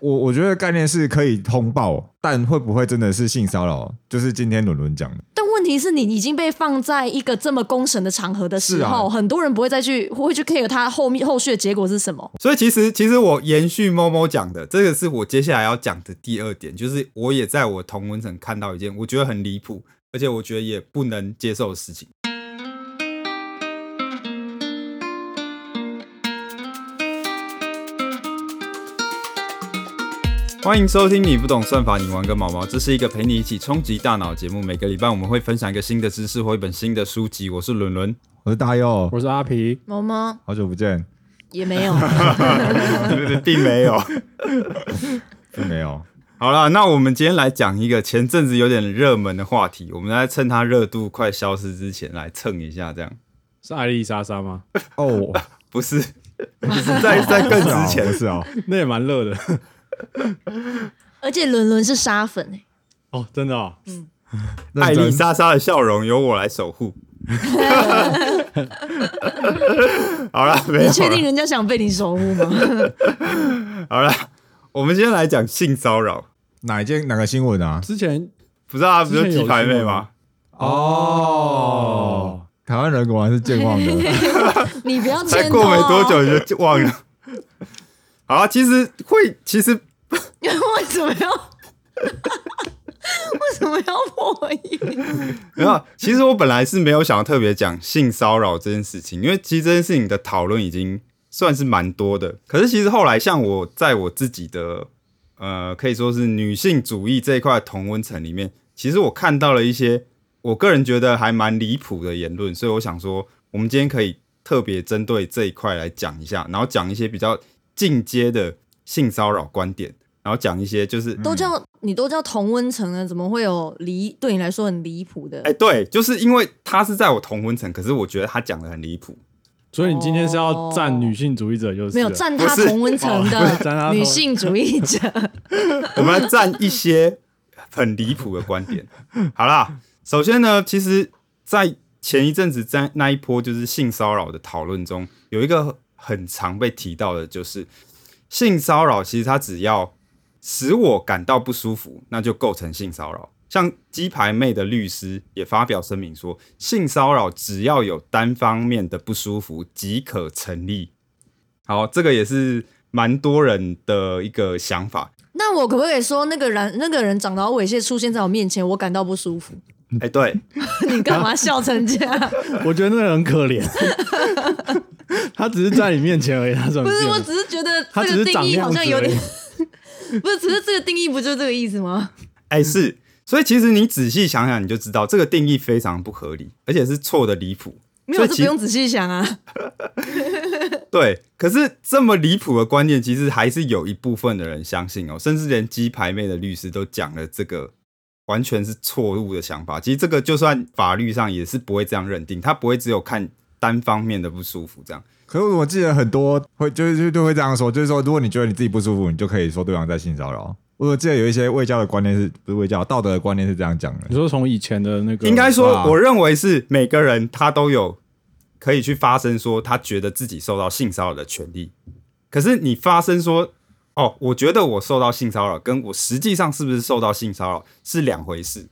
我我觉得概念是可以通报，但会不会真的是性骚扰？就是今天伦伦讲的，但问题是你已经被放在一个这么公审的场合的时候，啊很多人不会再去会去 care 他后面后续的结果是什么。所以其实其实我延续某某讲的，这个是我接下来要讲的第二点，就是我也在我同文层看到一件我觉得很离谱，而且我觉得也不能接受的事情。欢迎收听你不懂算法，你玩个毛毛。这是一个陪你一起冲击大脑的节目。每个礼拜我们会分享一个新的知识或一本新的书籍。我是伦伦，我是大佑，我是阿皮，毛毛好久不见，也没有，并没有。并没有。好了，那我们今天来讲一个前阵子有点热门的话题，我们来趁它热度快消失之前来蹭一下，这样是艾丽莎莎吗？哦，不是，在在更之前不是哦，那也蛮热的 而且伦伦是沙粉哎、哦，真的哦。嗯 艾丽真莎莎的笑容由我来守护。好了，没有你确定。人家想被你守护吗？好了，我们今天来讲性骚扰。哪一件哪个新闻啊？之前不是啊，不是有鸡排妹吗？哦，台湾人果然是健忘的，你不要才。过没多久就忘了。好啊，其实会，其实 为什么要？为什么要破音？没有，其实我本来是没有想要特别讲性骚扰这件事情，因为其实这件事情的讨论已经算是蛮多的。可是其实后来，像我在我自己的呃，可以说是女性主义这一块同温层里面，其实我看到了一些我个人觉得还蛮离谱的言论，所以我想说，我们今天可以特别针对这一块来讲一下，然后讲一些比较进阶的性骚扰观点，然后讲一些就是都叫你都叫同温层了，怎么会有离对你来说很离谱的？哎、对，就是因为他是在我同温层，可是我觉得他讲的很离谱。所以你今天是要站女性主义者，就是没有了站他同温层的女性主义者。我们来站一些很离谱的观点。好啦，首先呢，其实，在前一阵子在那一波就是性骚扰的讨论中，有一个很常被提到的，就是性骚扰其实它只要使我感到不舒服，那就构成性骚扰。像鸡排妹的律师也发表声明说，性骚扰只要有单方面的不舒服即可成立。好，这个也是蛮多人的一个想法。那我可不可以说，那个人那个人长得好猥亵出现在我面前，我感到不舒服？哎、对，你干嘛笑成这样？我觉得那个人很可怜，他只是在你面前而已，他怎么不是，我只是觉得他只这个定义好像有点 不是，只是这个定义不就这个意思吗？哎、是，所以其实你仔细想想，你就知道这个定义非常不合理，而且是错的离谱。没有，这不用仔细想啊。对，可是这么离谱的观念，其实还是有一部分的人相信哦，甚至连鸡排妹的律师都讲了这个完全是错误的想法。其实这个就算法律上也是不会这样认定，他不会只有看单方面的不舒服这样。可是我记得很多会就是就就会这样说，就是说，如果你觉得你自己不舒服，你就可以说对方在性骚扰。我记得有一些卫教的观念是不是卫教道德的观念是这样讲的你，说从以前的那个，应该说，啊我认为是每个人他都有可以去发声说他觉得自己受到性骚扰的权利。可是你发声说，哦，我觉得我受到性骚扰，跟我实际上是不是受到性骚扰是两回事。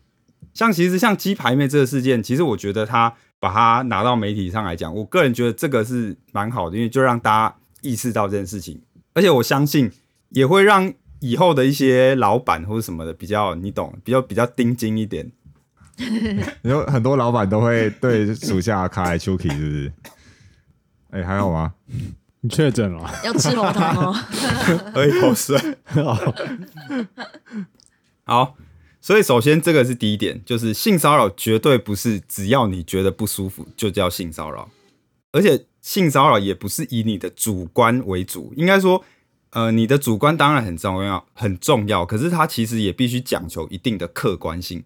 像其实像鸡排妹这个事件，其实我觉得他把它拿到媒体上来讲，我个人觉得这个是蛮好的，因为就让大家意识到这件事情，而且我相信也会让以后的一些老板或者什么的比较，你懂，比较比较盯紧一点。你说很多老板都会对属下卡来 Chucky 是不是？哎、还好吗？你确诊了，要吃喉糖哦。喝一口水。好，所以首先这个是第一点，就是性骚扰绝对不是只要你觉得不舒服就叫性骚扰，而且性骚扰也不是以你的主观为主，应该说，呃，你的主观当然很重要，很重要，可是它其实也必须讲求一定的客观性。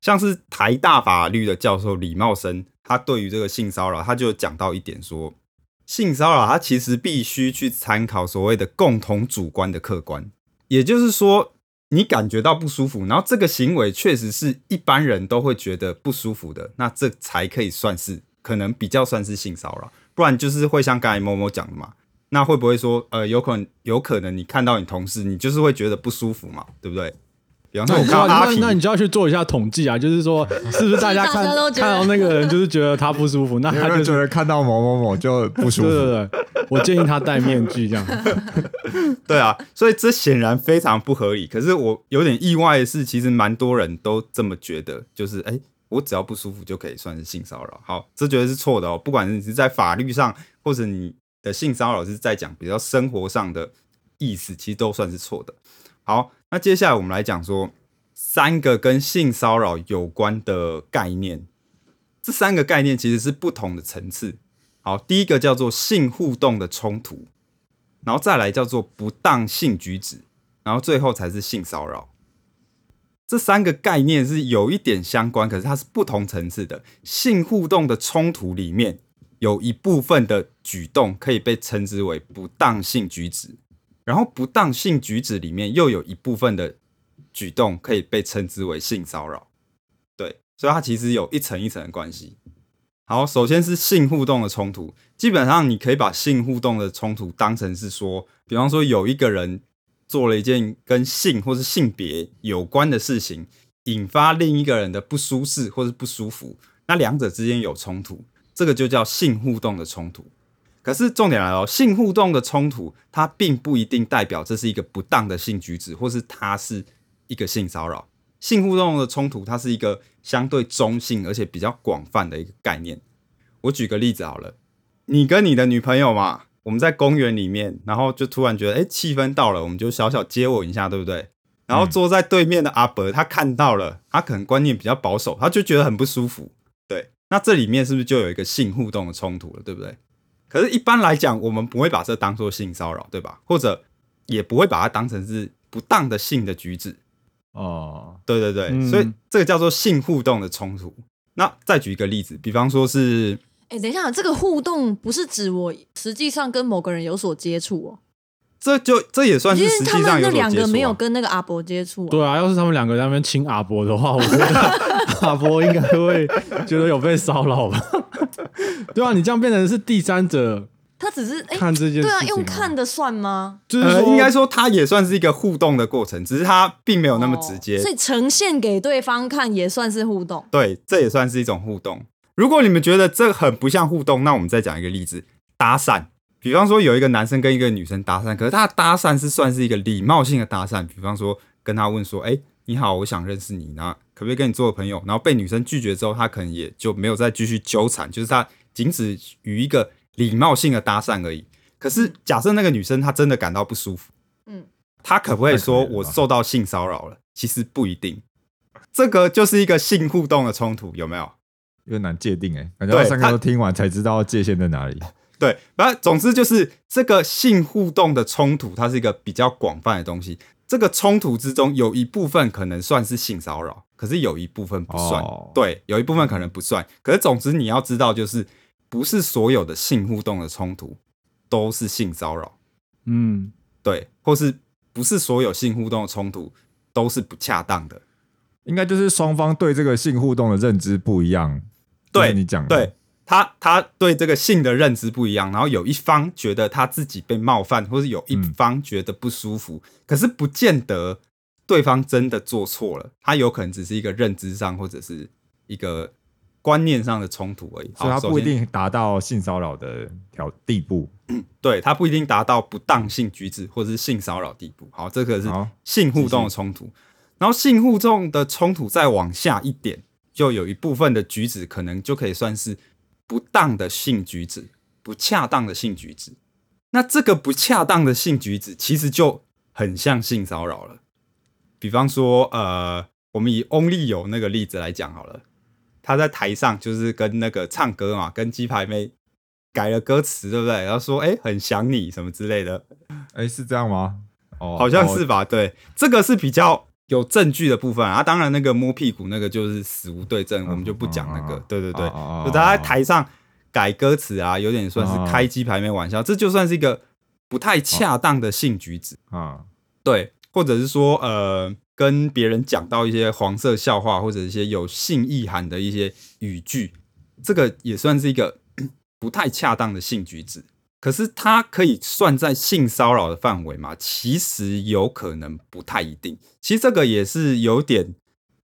像是台大法律的教授李茂生，他对于这个性骚扰，他就讲到一点说，性骚扰它其实必须去参考所谓的共同主观的客观，也就是说，你感觉到不舒服，然后这个行为确实是一般人都会觉得不舒服的，那这才可以算是可能比较算是性骚扰，不然就是会像刚才某某讲的嘛，那会不会说，呃，有可能有可能你看到你同事，你就是会觉得不舒服嘛，对不对？比方说，我那你就要看到阿皮，那那你就要去做一下统计啊，就是说是不是大家看 大家都觉得看到那个人就是觉得他不舒服，那有没有他就是觉得看到某某某就不舒对服？对对，我建议他戴面具这样。对啊，所以这显然非常不合理。可是我有点意外的是，其实蛮多人都这么觉得，就是哎、我只要不舒服就可以算是性骚扰。好，这绝对是错的哦。不管是你是在法律上，或者你的性骚扰是在讲比较生活上的意思，其实都算是错的。好，那接下来我们来讲说三个跟性骚扰有关的概念。这三个概念其实是不同的层次。好，第一个叫做性互动的冲突，然后再来叫做不当性举止，然后最后才是性骚扰。这三个概念是有一点相关，可是它是不同层次的。性互动的冲突里面有一部分的举动可以被称之为不当性举止，然后不当性举止里面又有一部分的举动可以被称之为性骚扰。对，所以它其实有一层一层的关系。好，首先是性互动的冲突，基本上你可以把性互动的冲突当成是说，比方说有一个人做了一件跟性或是性别有关的事情，引发另一个人的不舒适或是不舒服，那两者之间有冲突，这个就叫性互动的冲突。可是重点来了哦，性互动的冲突，它并不一定代表这是一个不当的性举止，或是它是一个性骚扰。性互动的冲突，它是一个相对中性而且比较广泛的一个概念。我举个例子好了，你跟你的女朋友嘛，我们在公园里面，然后就突然觉得，哎、气氛到了，我们就小小接吻一下，对不对？然后坐在对面的阿伯，他看到了，他可能观念比较保守，他就觉得很不舒服。对，那这里面是不是就有一个性互动的冲突了，对不对？可是，一般来讲，我们不会把这当做性骚扰，对吧？或者也不会把它当成是不当的性的举止。哦，对对对，嗯所以这个叫做性互动的冲突。那再举一个例子，比方说是哎、等一下，这个互动不是指我实际上跟某个人有所接触哦，这就这也算因为他是实际上有所接触、两个没有啊。跟那个阿伯接触、啊。对啊，要是他们两个在那边亲阿伯的话，我觉得阿伯应该会觉得有被骚扰吧？对啊，你这样变成是第三者他只是哎、看这件事情、对啊，用看的算吗？呃，就是说应该说它也算是一个互动的过程，只是他并没有那么直接。哦所以呈现给对方看也算是互动。对，这也算是一种互动。如果你们觉得这很不像互动，那我们再讲一个例子：搭讪。比方说，有一个男生跟一个女生搭讪，可是他的搭讪是算是一个礼貌性的搭讪。比方说，跟他问说：“哎、你好，我想认识你，那可不可以跟你做个朋友？”然后被女生拒绝之后，他可能也就没有再继续纠缠，就是他仅止于一个礼貌性的搭讪而已。可是，假设那个女生她真的感到不舒服，嗯，她可不可以说我受到性骚扰了？其实不一定，这个就是一个性互动的冲突，有没有？有点难界定哎，感觉三都听完才知道界限在哪里。对，反正总之就是这个性互动的冲突，它是一个比较广泛的东西。这个冲突之中有一部分可能算是性骚扰，可是有一部分不算。哦对，有一部分可能不算。可是总之你要知道，就是不是所有的性互动的冲突都是性骚扰，嗯，对，或是不是所有性互动的冲突都是不恰当的。应该就是双方对这个性互动的认知不一样。就是对，你讲的对他，他对这个性的认知不一样，然后有一方觉得他自己被冒犯，或是有一嗯方觉得不舒服，可是不见得对方真的做错了，他有可能只是一个认知上或者是一个观念上的冲突而已。所以他不一定达到性骚扰的条地步。对他不一定达到不当性举止或者是性骚扰地步。好，这个是性互动的冲突。然后性互动的冲突再往下一点，就有一部分的举止可能就可以算是不当的性举止、不恰当的性举止。那这个不恰当的性举止，其实就很像性骚扰了。比方说，呃，我们以翁立友那个例子来讲好了，他在台上就是跟那个唱歌嘛，跟鸡排妹改了歌词，对不对？然后说，哎、很想你什么之类的，哎，是这样吗？哦，好像是哦。吧？对，这个是比较有证据的部分啊。当然，那个摸屁股那个就是死无对证，我们就不讲那个。对对对，哦就他在台上改歌词啊，有点算是开鸡排妹玩笑，这就算是一个不太恰当的性举止。啊，对，或者是说呃，跟别人讲到一些黄色笑话或者一些有性意涵的一些语句，这个也算是一个 不太恰当的性举止。可是它可以算在性骚扰的范围吗？其实有可能不太一定。其实这个也是有点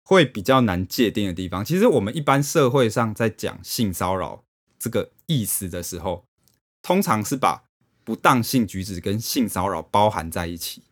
会比较难界定的地方。其实我们一般社会上在讲性骚扰这个意思的时候，通常是把不当性举止跟性骚扰包含在一起。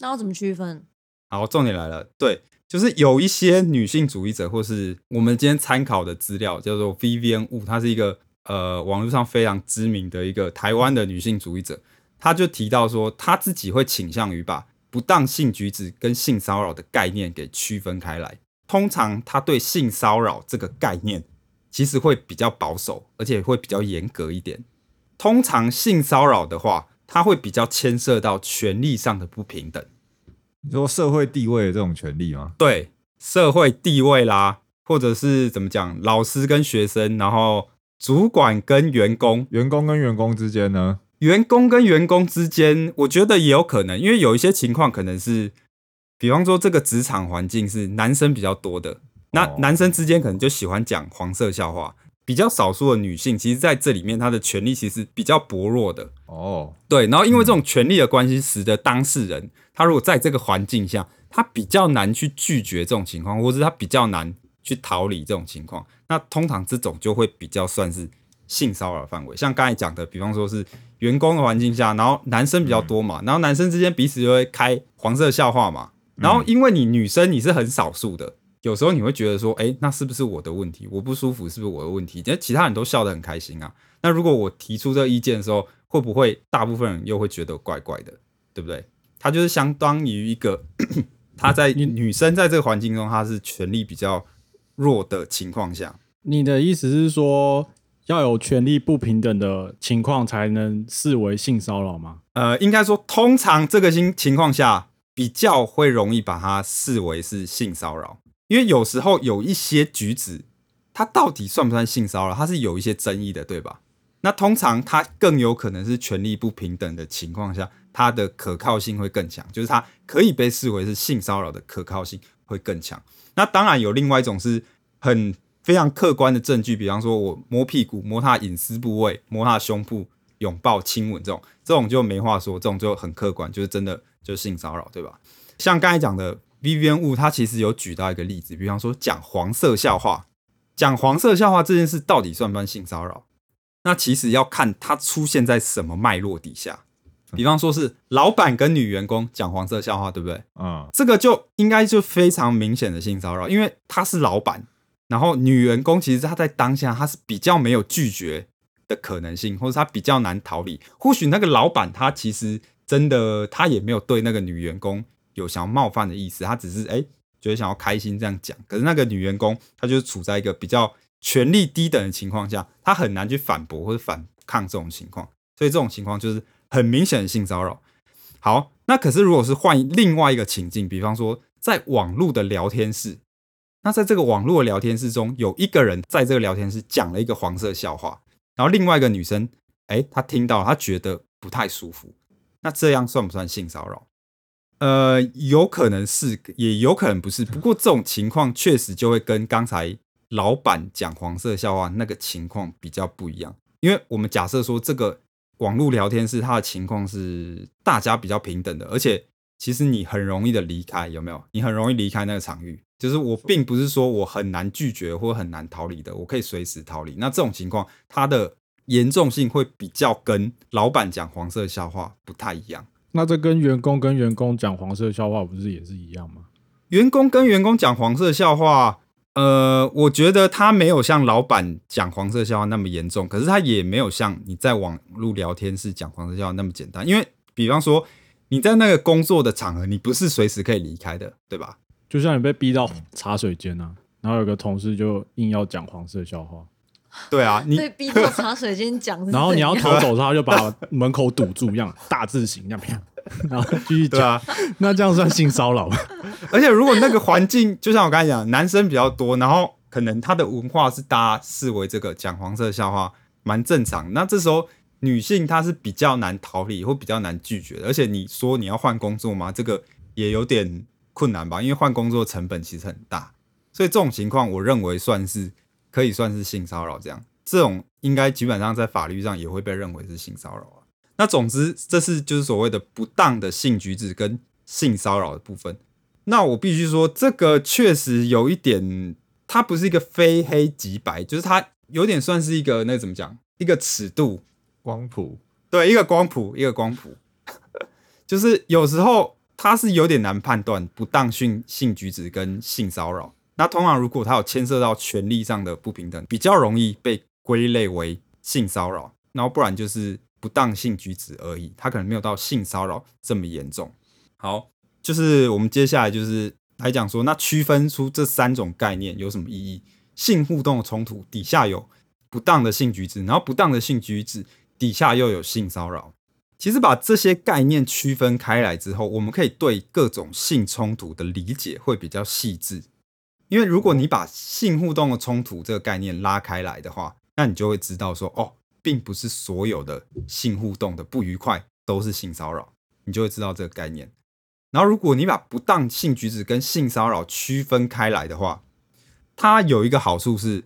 那要怎么区分？好，重点来了，对，就是有一些女性主义者，或是我们今天参考的资料叫做 Vivian Wu，她是一个呃网络上非常知名的一个台湾的女性主义者，她就提到说，她自己会倾向于把不当性举止跟性骚扰的概念给区分开来。通常她对性骚扰这个概念其实会比较保守，而且会比较严格一点。通常性骚扰的话，它会比较牵涉到权力上的不平等。你说社会地位的这种权利吗？对社会地位啦，或者是怎么讲，老师跟学生，然后主管跟员工，员工跟员工之间呢？员工跟员工之间，我觉得也有可能，因为有一些情况可能是，比方说这个职场环境是男生比较多的，那哦男生之间可能就喜欢讲黄色笑话，比较少数的女性，其实在这里面她的权利其实比较薄弱的。哦，对，然后因为这种权利的关系，使得当事人他如果在这个环境下，他比较难去拒绝这种情况，或者是他比较难去逃离这种情况。那通常这种就会比较算是性骚扰范围。像刚才讲的，比方说是员工的环境下，然后男生比较多嘛，然后男生之间彼此就会开黄色笑话嘛。然后因为你女生你是很少数的，有时候你会觉得说，哎，那是不是我的问题？我不舒服是不是我的问题？因为其他人都笑得很开心啊。那如果我提出这个意见的时候，会不会大部分人又会觉得怪怪的，对不对？他就是相当于一个他在女生在这个环境中，她是权力比较弱的情况下，你的意思是说，要有权力不平等的情况才能视为性骚扰吗？呃，应该说通常这个情情况下比较会容易把它视为是性骚扰，因为有时候有一些举止，它到底算不算性骚扰，它是有一些争议的，对吧？那通常它更有可能是权力不平等的情况下，它的可靠性会更强，就是它可以被视为是性骚扰的可靠性会更强。那当然有另外一种是很非常客观的证据，比方说我摸屁股、摸他隐私部位、摸他胸部、拥抱、亲吻这种，这种就没话说，这种就很客观，就是真的就是性骚扰，对吧？像刚才讲的 Vivian Wu，他其实有举到一个例子，比方说讲黄色笑话，讲黄色笑话这件事到底算不算性骚扰？那其实要看它出现在什么脉络底下。比方说是老板跟女员工讲黄色笑话，对不对？嗯，这个就应该就非常明显的性骚扰，因为他是老板，然后女员工其实她在当下她是比较没有拒绝的可能性，或者她比较难逃离。或许那个老板他其实真的他也没有对那个女员工有想要冒犯的意思，他只是哎觉得想要开心这样讲。可是那个女员工她就是处在一个比较权力低等的情况下，她很难去反驳或者反抗这种情况，所以这种情况就是很明显的性骚扰。好，那可是如果是换另外一个情境，比方说在网络的聊天室，那在这个网络聊天室中，有一个人在这个聊天室讲了一个黄色笑话，然后另外一个女生，哎，她听到，她觉得不太舒服，那这样算不算性骚扰？呃，有可能是，也有可能不是。不过这种情况确实就会跟刚才老板讲黄色笑话那个情况比较不一样，因为我们假设说这个网络聊天室它的情况是大家比较平等的，而且其实你很容易的离开，有没有？你很容易离开那个场域，就是我并不是说我很难拒绝或很难逃离的，我可以随时逃离。那这种情况，它的严重性会比较跟老板讲黄色笑话不太一样。那这跟员工跟员工讲黄色笑话不是也是一样吗？员工跟员工讲黄色笑话，呃，我觉得他没有像老板讲黄色笑话那么严重，可是他也没有像你在网络聊天室讲黄色笑话那么简单。因为比方说你在那个工作的场合，你不是随时可以离开的，对吧？就像你被逼到茶水间啊，然后有个同事就硬要讲黄色笑话，对啊，你被逼到茶水间讲 然后你要逃走，他就把门口堵住，一样大字型，那样，然后继续讲。对啊，那这样算性骚扰吗？而且如果那个环境，就像我刚才讲，男生比较多，然后可能他的文化是大家视为这个讲黄色笑话蛮正常，那这时候女性她是比较难逃离或比较难拒绝的，而且你说你要换工作吗？这个也有点困难吧，因为换工作成本其实很大，所以这种情况我认为算是可以算是性骚扰这样，这种应该基本上在法律上也会被认为是性骚扰啊。那总之，这是就是所谓的不当的性举止跟性骚扰的部分。那我必须说，这个确实有一点，它不是一个非黑即白，就是它有点算是一个那怎么讲，一个尺度，光谱对，一个光谱，一个光谱，就是有时候它是有点难判断不当性性举止跟性骚扰。那通常如果它有牵涉到权利上的不平等，比较容易被归类为性骚扰，然后不然就是不当性举止而已，它可能没有到性骚扰这么严重。好，就是我们接下来就是来讲说，那区分出这三种概念有什么意义？性互动的冲突底下有不当的性举止，然后不当的性举止底下又有性骚扰。其实把这些概念区分开来之后，我们可以对各种性冲突的理解会比较细致。因为如果你把性互动的冲突这个概念拉开来的话，那你就会知道说，哦，并不是所有的性互动的不愉快都是性骚扰，你就会知道这个概念。然后，如果你把不当性举止跟性骚扰区分开来的话，它有一个好处是，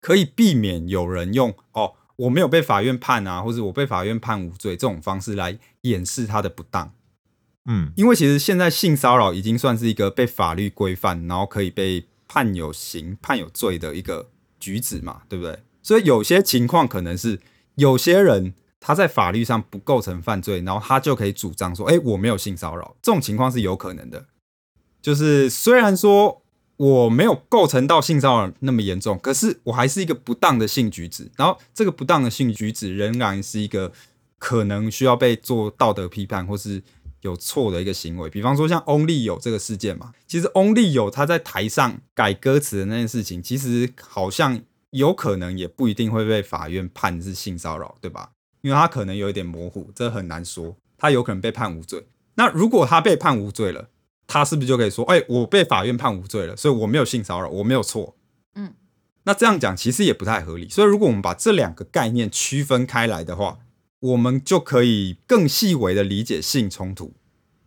可以避免有人用哦，我没有被法院判啊，或者我被法院判无罪这种方式来掩饰他的不当。嗯，因为其实现在性骚扰已经算是一个被法律规范，然后可以被判有刑、判有罪的一个举止嘛，对不对？所以有些情况可能是有些人他在法律上不构成犯罪，然后他就可以主张说：“哎，我没有性骚扰。”这种情况是有可能的。就是虽然说我没有构成到性骚扰那么严重，可是我还是一个不当的性举止，然后这个不当的性举止仍然是一个可能需要被做道德批判或是。有错的一个行为，比方说像翁立友这个事件嘛，其实翁立友他在台上改歌词的那件事情，其实好像有可能也不一定会被法院判是性骚扰，对吧？因为他可能有一点模糊，这很难说，他有可能被判无罪。那如果他被判无罪了，他是不是就可以说，哎，我被法院判无罪了，所以我没有性骚扰，我没有错？嗯，那这样讲其实也不太合理。所以如果我们把这两个概念区分开来的话，我们就可以更细微的理解性冲突，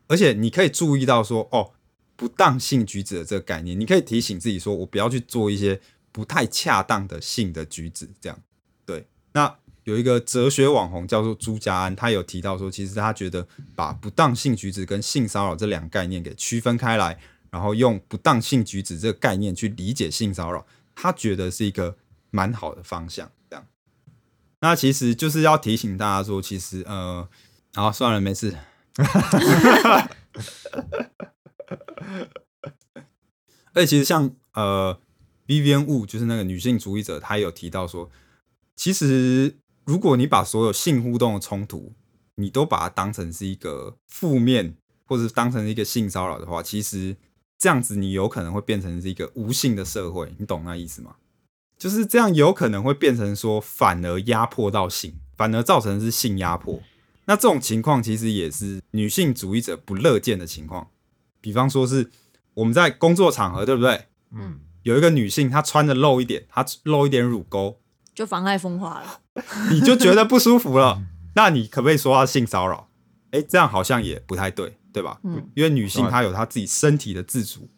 而且你可以注意到说，哦，不当性举止的这个概念，你可以提醒自己说，我不要去做一些不太恰当的性的举止，这样对。那有一个哲学网红叫做朱家安，他有提到说，其实他觉得把不当性举止跟性骚扰这两个概念给区分开来，然后用不当性举止这个概念去理解性骚扰，他觉得是一个蛮好的方向。那其实就是要提醒大家说，其实呃，好算了，没事。而且其实像呃，Vivian Wu 就是那个女性主义者，她有提到说，其实如果你把所有性互动的冲突，你都把它当成是一个负面，或者当成一个性骚扰的话，其实这样子你有可能会变成是一个无性的社会，你懂那意思吗？就是这样，有可能会变成说，反而压迫到性，反而造成是性压迫。那这种情况其实也是女性主义者不乐见的情况。比方说是我们在工作场合，对不对？嗯，有一个女性她穿的露一点，她露一点乳沟，就妨碍风化了。你就觉得不舒服了。那你可不可以说她性骚扰？哎，这样好像也不太对，对吧？嗯，因为女性她有她自己身体的自主，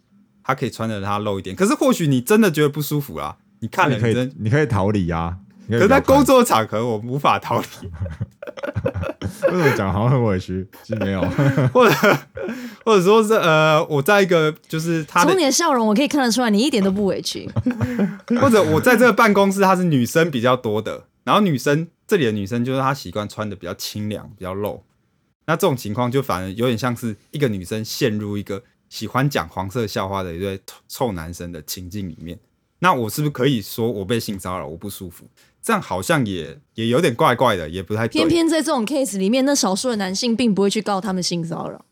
她可以穿着她露一点。可是或许你真的觉得不舒服啦，你看了你可以，你可以逃离啊。你可是在工作场合我无法逃离。为什么讲好像很委屈？其实没有，或者或者说是呃，我在一个就是他的从你的笑容，我可以看得出来，你一点都不委屈。或者我在这个办公室，她是女生比较多的，然后女生这里的女生就是她习惯穿的比较清凉、比较露，那这种情况就反而有点像是一个女生陷入一个喜欢讲黄色笑话的一对臭臭男生的情境里面，那我是不是可以说我被性骚扰，我不舒服？这样好像也也有点怪怪的，也不太偏偏在这种 case 里面，那少数的男性并不会去告他们性骚扰，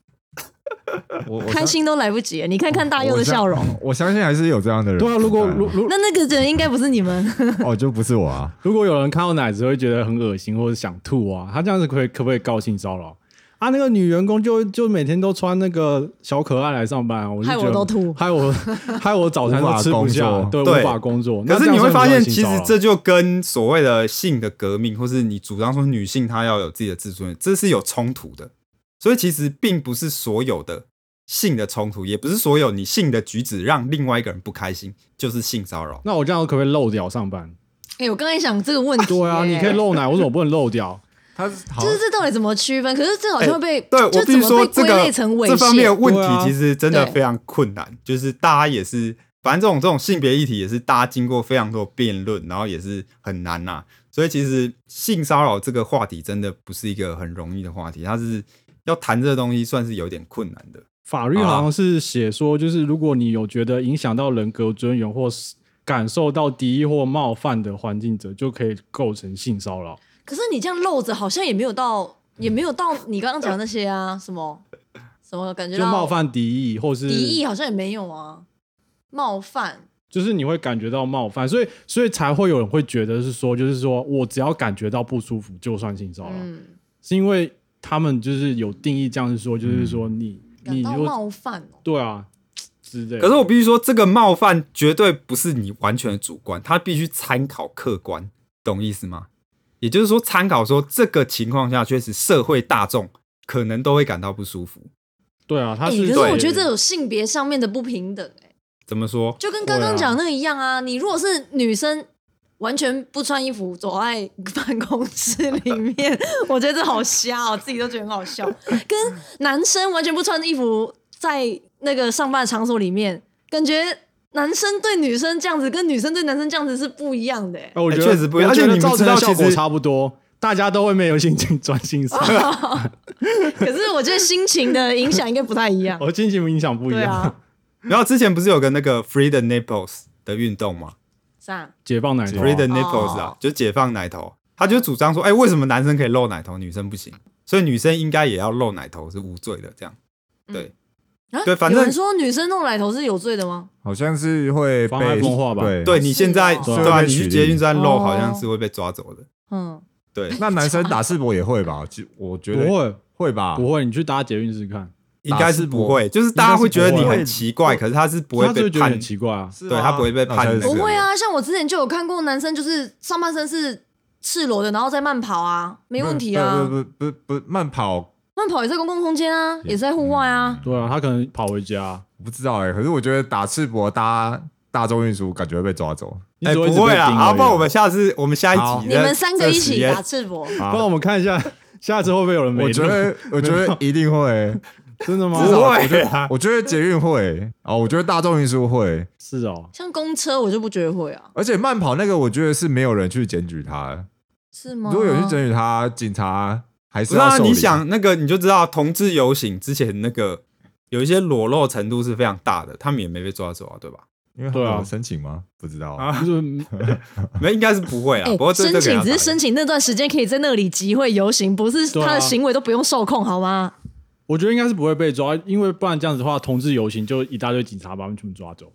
我我开心都来不及。你看看大佑的笑容，我相信还是有这样的人。对啊，如果如如那那个人应该不是你们。哦，就不是我啊，如果有人看到奶子会觉得很恶心或者想吐啊，他这样子可以可不可以告性骚扰？啊，那个女员工就就每天都穿那个小可爱来上班，我就害觉得我都吐害我 害我早餐都吃不下对，对无法工作。可是你会发现，其实这就跟所谓的性的革命，或是你主张说女性她要有自己的自尊，这是有冲突的。所以其实并不是所有的性的冲突，也不是所有你性的举止让另外一个人不开心就是性骚扰。那我这样可不可以漏掉上班？哎、我刚才想这个问题、对啊，你可以漏奶，为什么不能漏掉？他是好就是这到底怎么区分？可是这好像会被、哎对就我必须怎么被归说这个类成猥这方面的。问题其实真的非常困难，就是大家也是，反正这种这种性别议题也是大家经过非常多辩论，然后也是很难呐、所以其实性骚扰这个话题真的不是一个很容易的话题，它是要谈这个东西算是有点困难的。法律好像是写说，就是如果你有觉得影响到人格尊严或是感受到敌意或冒犯的环境者，就可以构成性骚扰。可是你这样露着，好像也没有到，也没有到你刚刚讲的那些啊，什么什么感觉到就冒犯敌意，或是敌意，好像也没有啊。冒犯，就是你会感觉到冒犯，所以所以才会有人会觉得是说，就是说我只要感觉到不舒服就算性骚扰，嗯，是因为他们就是有定义这样子说，就是说你、你冒犯哦。对啊之类的。可是我必须说，这个冒犯绝对不是你完全的主观，它必须参考客观，懂意思吗？也就是说，参考说这个情况下，确实社会大众可能都会感到不舒服。对啊，他哎、是可是我觉得这有性别上面的不平等、哎，怎么说？就跟刚刚讲那个一样啊。你如果是女生，完全不穿衣服走在办公室里面，我觉得这好瞎哦，自己都觉得很好笑。跟男生完全不穿衣服在那个上班场所里面，感觉男生对女生这样子，跟女生对男生这样子是不一样的、哎哎我觉得确实不一样而且你们造成的效果知道其实差不多，大家都会没有心情专心上，可是我觉得心情的影响应该不太一样。我心情影响不一样。对啊，然后之前不是有个那个 Free the Nipples 的运动吗啥？解放奶头啊、？Free the Nipples 啊，哦就解放奶头。他就主张说，哎、为什么男生可以露奶头，女生不行？所以女生应该也要露奶头是无罪的，这样。对，啊对反正有人说女生弄奶头是有罪的吗？好像是会妨碍被风化吧。对对你现在是哦。对你去捷运站露，哦好像是会被抓走的。嗯，对，那男生打世博也会吧？就我觉得不会。会吧，不会，你去搭捷运试试看，应该是不会，就是大家会觉得你很奇怪，可是他是不会被判他就会觉得很，奇怪啊。是吗对他不会被判那才是不会啊，像我之前就有看过男生，就是上半身是赤裸的，然后在慢跑啊，没问题啊。不。不不不不慢跑，慢跑也在公共空间啊，也是在户外啊。对啊，他可能跑回家，我不知道哎、可是我觉得打赤膊搭大众运输，感觉会被抓走。哎，不会啊，不然我们下次我们下一集你们三个一起打打，赤膊，不然我们看一下 下次会不会有人？我觉得我觉得一定会，真的吗？不会。啊，我觉得捷运会哦，我觉得大众运输会，是哦，像公车我就不觉得会啊，而且慢跑那个，我觉得是没有人去检举他。是吗？如果有人去检举他，警察还不是啊，是要受理你想那个你就知道，同志游行之前那个有一些裸露程度是非常大的，他们也没被抓走啊，对吧？因为对啊他有申请吗？不知道啊就是 没应该是不会啊，哎不过，申请只是申请那段时间可以在那里集会游行，不是他的行为都不用受控，好吗？我觉得应该是不会被抓，因为不然这样子的话，同志游行就一大堆警察把他们全部抓走。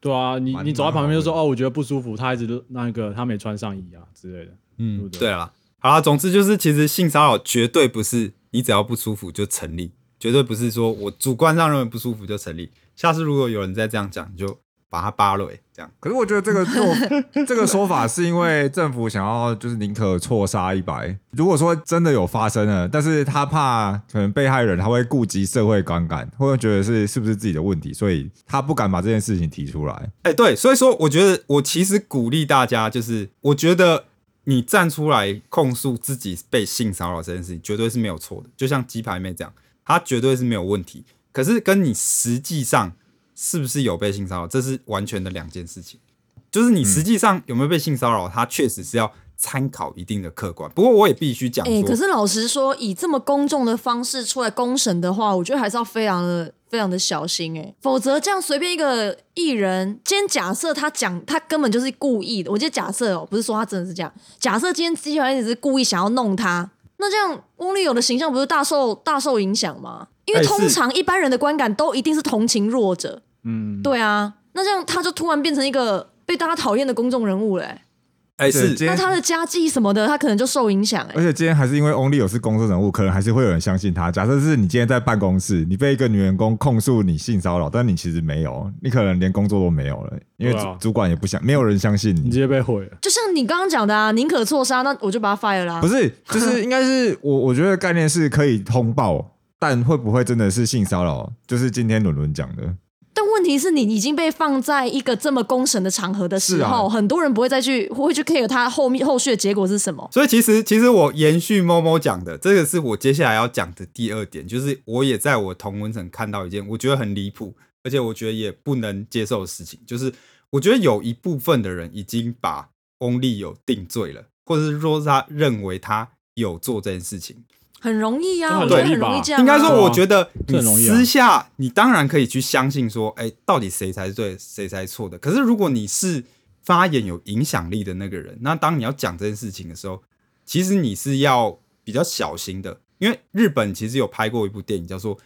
对啊，你你走在旁边就说哦，我觉得不舒服，他一直那个他没穿上衣啊之类的。嗯，对不对对了，好啦，总之就是，其实性骚扰绝对不是你只要不舒服就成立，绝对不是说我主观上认为不舒服就成立。下次如果有人再这样讲，你就把他扒了，这样。可是我觉得这个 做这个说法是因为政府想要就是宁可错杀一百。如果说真的有发生了，但是他怕可能被害人他会顾及社会观感，或者觉得是是不是自己的问题，所以他不敢把这件事情提出来。哎、对，所以说我觉得我其实鼓励大家，就是我觉得你站出来控诉自己被性骚扰这件事情，绝对是没有错的。就像鸡排妹这样，她绝对是没有问题。可是跟你实际上是不是有被性骚扰，这是完全的两件事情。就是你实际上有没有被性骚扰，它确实是要参考一定的客观。不过我也必须讲哎、可是老实说，以这么公众的方式出来公审的话，我觉得还是要非常的、非常的小心哎、否则这样随便一个艺人，今天假设他讲他根本就是故意的，我觉得假设哦，不是说他真的是这样，假设今天机团只是故意想要弄他，那这样翁立友的形象不是大受大受影响吗？因为通常一般人的观感都一定是同情弱者，嗯，对啊，那这样他就突然变成一个被大家讨厌的公众人物嘞、欸，哎、对是那他的家计什么的，他可能就受影响哎、而且今天还是因为 Only 有是公众人物，可能还是会有人相信他。假设是你今天在办公室，你被一个女员工控诉你性骚扰，但你其实没有，你可能连工作都没有了，因为主、啊主管也不想，没有人相信你。你直接被毁了。就像你刚刚讲的啊，宁可错杀，那我就把他 fire 啦。不是，就是应该是我我觉得概念是可以通报，但会不会真的是性骚扰？就是今天伦伦讲的，题题是你已经被放在一个这么公审的场合的时候，啊很多人不会再去会去 care 他后面后续的结果是什么。所以其实其实我延续某某讲的，这个是我接下来要讲的第二点，就是我也在我同文层看到一件我觉得很离谱，而且我觉得也不能接受的事情，就是我觉得有一部分的人已经把翁立友定罪了，或者是说他认为他有做这件事情。很容易啊，这很我觉得容易吧很容易这样、啊。应该说，我觉得你私下你当然可以去相信说，哎、到底谁才是对，谁才是错的。可是如果你是发言有影响力的那个人，那当你要讲这件事情的时候，其实你是要比较小心的，因为日本其实有拍过一部电影叫做《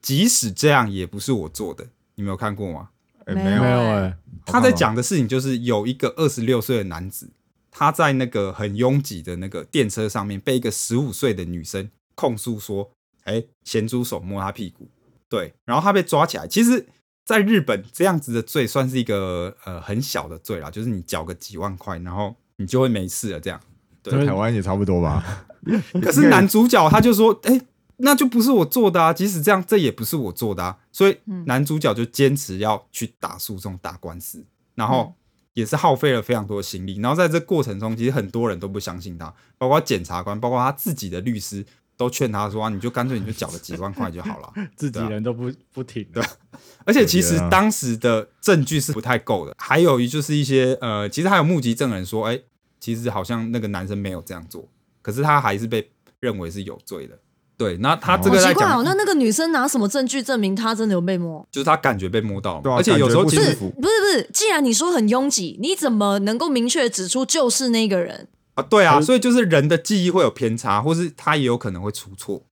即使这样也不是我做的》，你没有看过吗？没哎没有没有哎哎，他在讲的事情就是有一个二十六岁的男子，他在那个很拥挤的那个电车上面被一个十五岁的女生控诉说，哎，咸猪手摸他屁股，对，然后他被抓起来。其实，在日本这样子的罪算是一个呃很小的罪啦，就是你缴个几万块，然后你就会没事了这样。对台湾也差不多吧。可是男主角他就说，哎、那就不是我做的啊，即使这样，这也不是我做的啊，所以男主角就坚持要去打诉讼、打官司，然后也是耗费了非常多的心力。然后在这过程中，其实很多人都不相信他，包括检察官，包括他自己的律师，都劝他说、啊你就干脆你就缴了几万块就好了。自己人都不 不挺，对，而且其实当时的证据是不太够的，还有一就是一些呃，其实还有目击证人说，哎、其实好像那个男生没有这样做，可是他还是被认为是有罪的。对，那他这个在讲奇怪哦，那那个女生拿什么证据证明她真的有被摸？就是他感觉被摸到而且有时候其实不舒服不是不是，既然你说很拥挤，你怎么能够明确指出就是那个人？啊，对啊，所以就是人的记忆会有偏差，或是他也有可能会出错。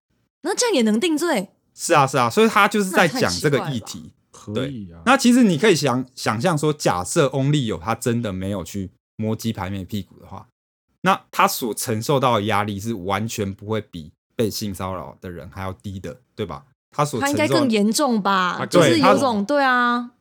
那这样也能定罪？是啊，是啊，所以他就是在讲这个议题。可以啊。那其实你可以想想象说，假设翁立友他真的没有去摸鸡排妹屁股的话，那他所承受到的压力是完全不会比被性骚扰的人还要低的，对吧？他所他应该更严重吧？就是对他有种对啊，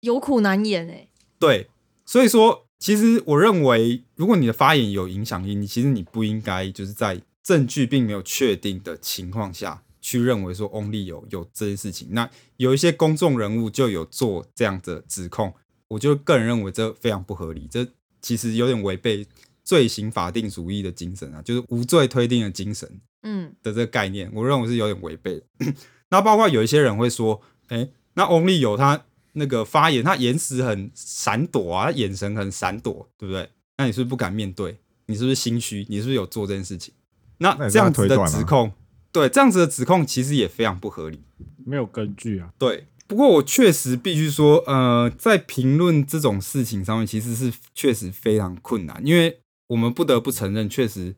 有苦难言哎、对，所以说，其实我认为，如果你的发言有影响力，你其实你不应该就是在证据并没有确定的情况下去认为说翁立友有这件事情。那有一些公众人物就有做这样的指控，我就个人认为这非常不合理，这其实有点违背罪行法定主义的精神啊，就是无罪推定的精神。嗯，的这个概念，我认为是有点违背的。那包括有一些人会说，哎、那翁立友他那个发言，他言辞很闪躲啊，他眼神很闪躲，对不对？那你是不是不敢面对？你是不是心虚？你是不是有做这件事情？那这样子的指控，对这样子的指控其实也非常不合理。没有根据啊。对，不过我确实必须说，呃，在评论这种事情上面，其实是确实非常困难，因为我们不得不承认，确实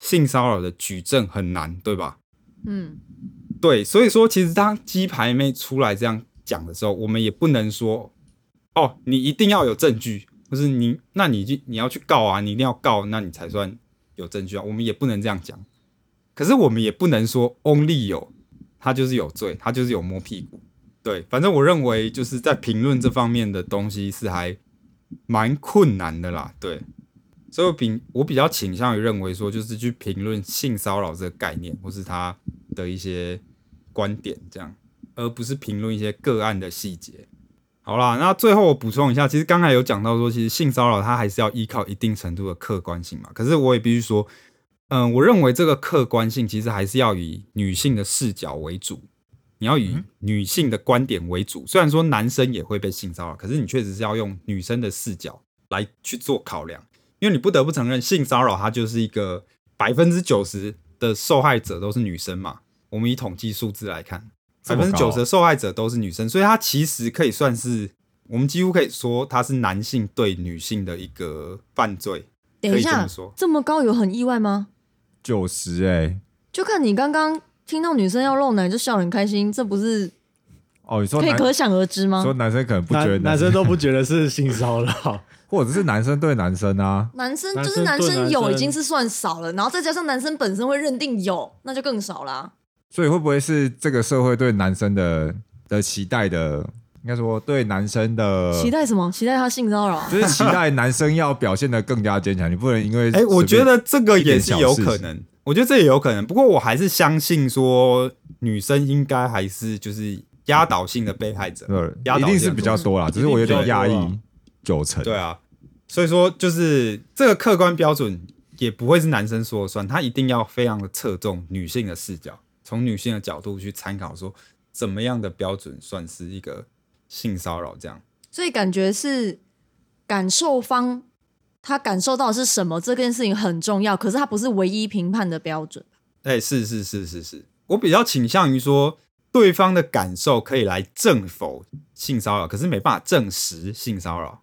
性骚扰的举证很难，对吧？嗯，对，所以说其实当鸡排妹出来这样讲的时候，我们也不能说哦，你一定要有证据，或是你那你就你要去告啊，你一定要告，那你才算有证据啊。我们也不能这样讲。可是我们也不能说 only 有他就是有罪，他就是有摸屁股。对，反正我认为就是在评论这方面的东西是还蛮困难的啦。对，所以我比我比较倾向于认为说，就是去评论性骚扰这个概念，或是他的一些观点这样，而不是评论一些个案的细节。好啦，那最后我补充一下，其实刚才有讲到说，其实性骚扰它还是要依靠一定程度的客观性嘛。可是我也必须说，嗯，我认为这个客观性其实还是要以女性的视角为主，你要以女性的观点为主。虽然说男生也会被性骚扰，可是你确实是要用女生的视角来去做考量，因为你不得不承认，性骚扰它就是一个百分之九十的受害者都是女生嘛。我们以统计数字来看，百分之九十的受害者都是女生，所以它其实可以算是我们几乎可以说它是男性对女性的一个犯罪。等一下这么，这么高有很意外吗？九十哎，就看你刚刚听到女生要露奶就笑得很开心，这不是哦，你说可以可想而知吗说？男生可能不觉得男男生都不觉得是性骚扰，或者是男生对男生啊，男生就是男生对男生有已经是算少了，然后再加上男生本身会认定有，那就更少啦。所以会不会是这个社会对男生的的期待的，应该说对男生的期待什么？期待他性骚扰？就是期待男生要表现的更加坚强，你不能因为哎、我觉得这个也是有可能，我觉得这也有可能。不过我还是相信说，女生应该还是就是压倒性的被害者，对，压倒性的一定是比较多啦，只是我有点压抑九成。对啊，所以说就是这个客观标准也不会是男生说了算，他一定要非常的侧重女性的视角，从女性的角度去参考说怎么样的标准算是一个性骚扰这样。所以感觉是感受方他感受到的是什么这件事情很重要，可是它不是唯一评判的标准。哎、是是是是是，我比较倾向于说，对方的感受可以来证否性骚扰，可是没办法证实性骚扰。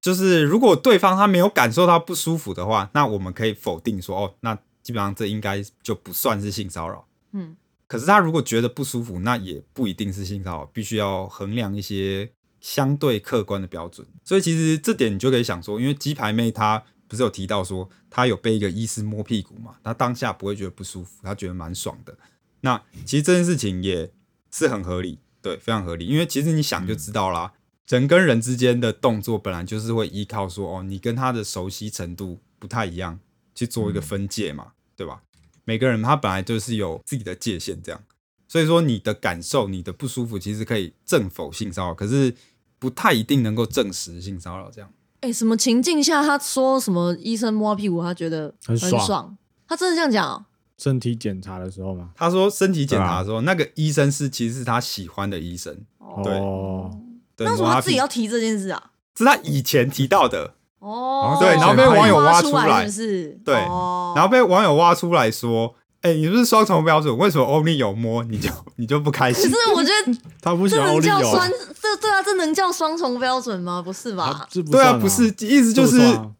就是如果对方他没有感受到不舒服的话，那我们可以否定说，哦，那基本上这应该就不算是性骚扰。嗯，可是他如果觉得不舒服，那也不一定是性骚扰，必须要衡量一些相对客观的标准。所以其实这点你就可以想说，因为鸡排妹她不是有提到说她有被一个医师摸屁股嘛，她当下不会觉得不舒服，她觉得蛮爽的。那其实这件事情也是很合理，对，非常合理。因为其实你想就知道啦，人跟人之间的动作本来就是会依靠说，哦，你跟他的熟悉程度不太一样，去做一个分界嘛，对吧？每个人他本来就是有自己的界限，这样。所以说你的感受、你的不舒服，其实可以证否性骚扰，可是不太一定能够证实性骚扰这样。哎、什么情境下他说什么医生摸他屁股，他觉得很爽？爽他真的这样讲哦、身体检查的时候吗。他说身体检查的时候，那个医生是其实是他喜欢的医生，对哦，对，那为什么他自己要提这件事啊？是他以前提到的，哦，对然后被网友挖挖出来来，是不是？对哦然后被网友挖出来说：“哎、你不是双重标准，为什么欧尼有摸你就你就不开心可是我觉得 他不喜这能欢欧丽友叫双，这对啊，这能叫双重标准吗？不是啊吧？？”对啊，这不是意思就是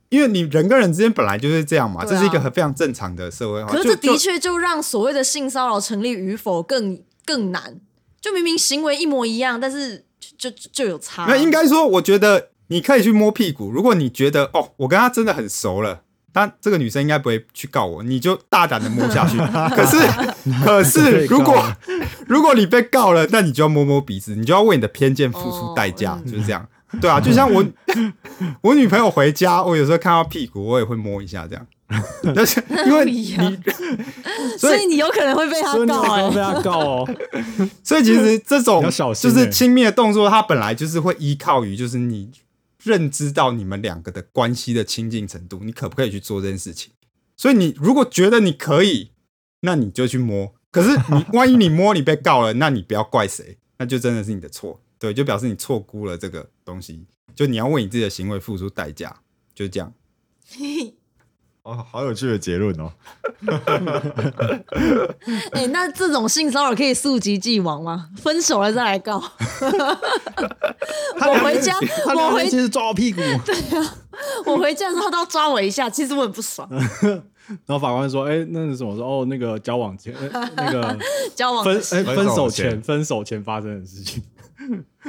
因为你人跟人之间本来就是这样嘛，这是一个很非常正常的社会化。可是这的确就让所谓的性骚扰成立与否更更难。就明明行为一模一样，但是就就就有差。那应该说，我觉得你可以去摸屁股。如果你觉得哦，我跟她真的很熟了，但这个女生应该不会去告我，你就大胆的摸下去。可是，可是如果如果你被告了，那你就要摸摸鼻子，你就要为你的偏见付出代价，就是这样。对啊，就像我我女朋友回家，我有时候看到屁股，我也会摸一下，这样。但是因为你，所以所以你有可能会被他告哎、可能被他告哦。所以其实这种就是亲密的动作，它本来就是会依靠于就是你认知到你们两个的关系的亲近程度，你可不可以去做这件事情？所以你如果觉得你可以，那你就去摸。可是你万一你摸你被告了，那你不要怪谁，那就真的是你的错，对，就表示你错估了这个东西，就你要为你自己的行为付出代价，就这样。哦，好有趣的结论哦。哎、那这种性骚扰可以溯及既往吗？分手了再来告？我回家，他我回两天其实抓我屁股，对啊我回家的时候，他都要抓我一下，其实我很不爽。然后法官说：“哎，那是什么？说哦，那个交往前，呃那个交往分哎分分手手前前，分手前发生的事情。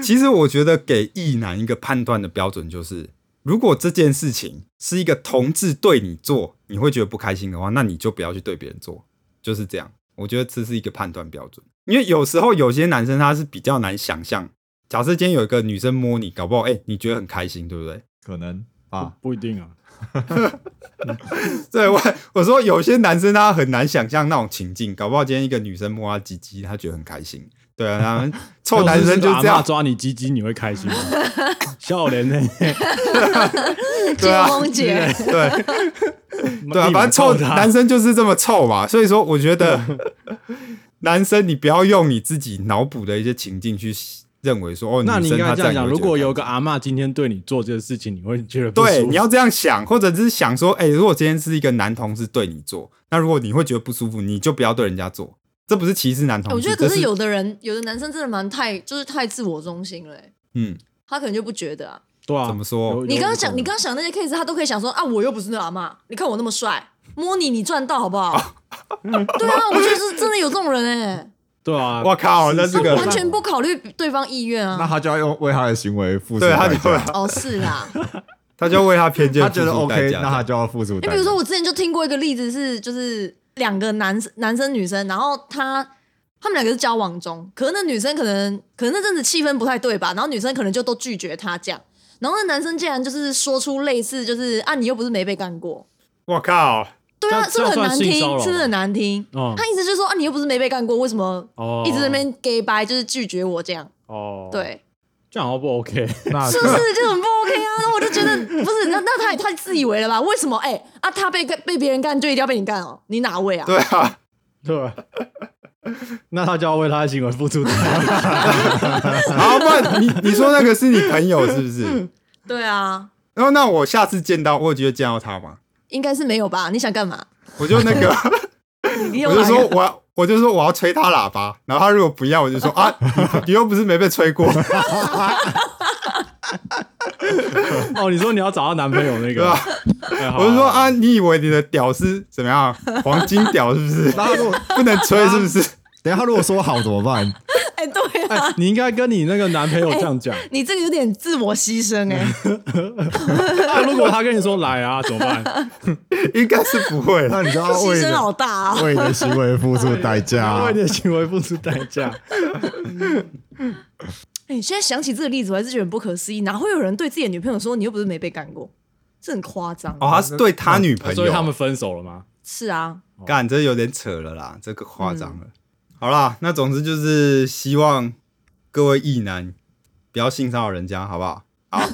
其实我觉得给异男一个判断的标准就是，如果这件事情是一个同志对你做，你会觉得不开心的话，那你就不要去对别人做，就是这样。我觉得这是一个判断标准，因为有时候有些男生他是比较难想象，假设今天有一个女生摸你，搞不好哎、你觉得很开心，对不对？可能啊，不一定啊，对我我说有些男生他很难想象那种情境，搞不好今天一个女生摸他鸡鸡，他觉得很开心。对啊，他们 臭男生就是这样，抓你鸡鸡，你会开心吗？笑脸呢？对啊风姐，对。对啊，反正臭男生就是这么臭嘛，所以说我觉得男生你不要用你自己脑补的一些情境去认为说哦，那你应该这样讲：如果有开个阿嬷今天对你做这个事情，你会觉得不对，你要这样想，或者是想说，哎、如果今天是一个男同事对你做，那如果你会觉得不舒服，你就不要对人家做，这不是歧视男同事，我觉得可是有的人，有的男生真的蛮太，就是太自我中心了、欸，嗯，他可能就不觉得啊。对啊？怎么说你刚刚讲，有可能你刚刚想那些 case，他都可以想说啊，我又不是那阿妈，你看我那么帅，摸你你赚到好不好？对啊，我觉得是真的有这种人哎、对啊，我靠，那这个他完全不考虑对方意愿啊。那他就要用为他的行为付出 对他就会。哦，是啦，他就为他偏见他觉得付出代 OK，价那他就要付出。你比如说，我之前就听过一个例子是，就是两个男男生女生，然后他他们两个是交往中，可是那女生可能可能那阵子气氛不太对吧，然后女生可能就都拒绝他这样，然后那男生竟然就是说出类似就是啊，你又不是没被干过，我靠，对啊，是不是很难听？是不是很难听？哦他意思就是说啊，你又不是没被干过，为什么哦一直在那边 gay 掰，就是拒绝我这样？哦，，对，这样好不 OK。那是不是就很不 OK 啊？那我就觉得不是，那那他也太自以为了吧？为什么？哎、啊，他被干被别人干就一定要被你干哦？你哪位啊？对啊，对吧？那他就要为他的行为付出代价。好，不然你你说那个是你朋友是不是？对啊，然后那我下次见到，我有机会见到他吗？应该是没有吧？你想干嘛？我就那个，你你有我就说我要，我就说我要吹他喇叭，然后他如果不要，我就说啊，你你又不是没被吹过，哦，你说你要找到男朋友那个 对吧？？哎我就说啊，你以为你的屌是怎么样？黄金屌是不是？那他如果不能吹是不是？等一下他如果说好怎么办？哎、对啊，哎，你应该跟你那个男朋友这样讲。你这个有点自我牺牲哎、那 如果他跟你说来啊，怎么办？应该是不会。那你就要牺牲为你的好大啊！为你的行为付出代价为。你的行为付出代价。哎、现在想起这个例子，我还是觉得很不可思议，哪会有人对自己的女朋友说你又不是没被干过？这很夸张。哦，他是对他女朋友，所以他们分手了吗？是啊，干这有点扯了啦，这个夸张了。好啦，那总之就是希望各位异男不要性骚扰人家，好不好？好，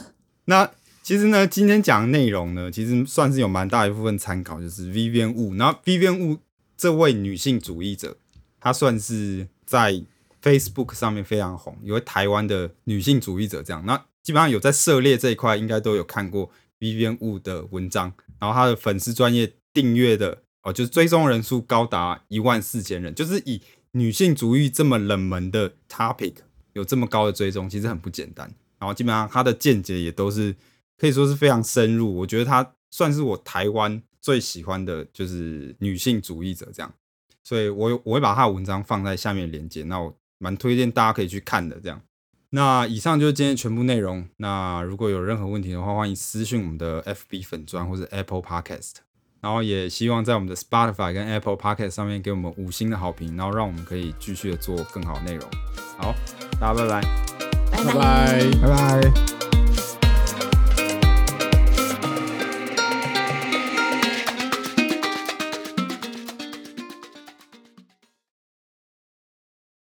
那其实呢，今天讲的内容呢，其实算是有蛮大一部分参考，就是 Vivian Wu。然后 Vivian Wu 这位女性主义者，她算是在 Facebook 上面非常红，有位台湾的女性主义者这样。那基本上有在涉猎这一块，应该都有看过 Vivian Wu 的文章，然后她的粉丝专业订阅的哦，就是追踪人数高达一万四千人，就是以女性主义这么冷门的 topic 有这么高的追踪，其实很不简单。然后基本上她的见解也都是可以说是非常深入，我觉得她算是我台湾最喜欢的就是女性主义者这样，所以我我会把她的文章放在下面连接，那我蛮推荐大家可以去看的这样。那以上就是今天全部内容。那如果有任何问题的话，欢迎私讯我们的 FB 粉砖或者 Apple Podcast。然后也希望在我们的 Spotify 跟 Apple Podcast 上面给我们五星的好评，然后让我们可以继续的做更好的内容。好，大家拜拜。拜拜拜。拜拜。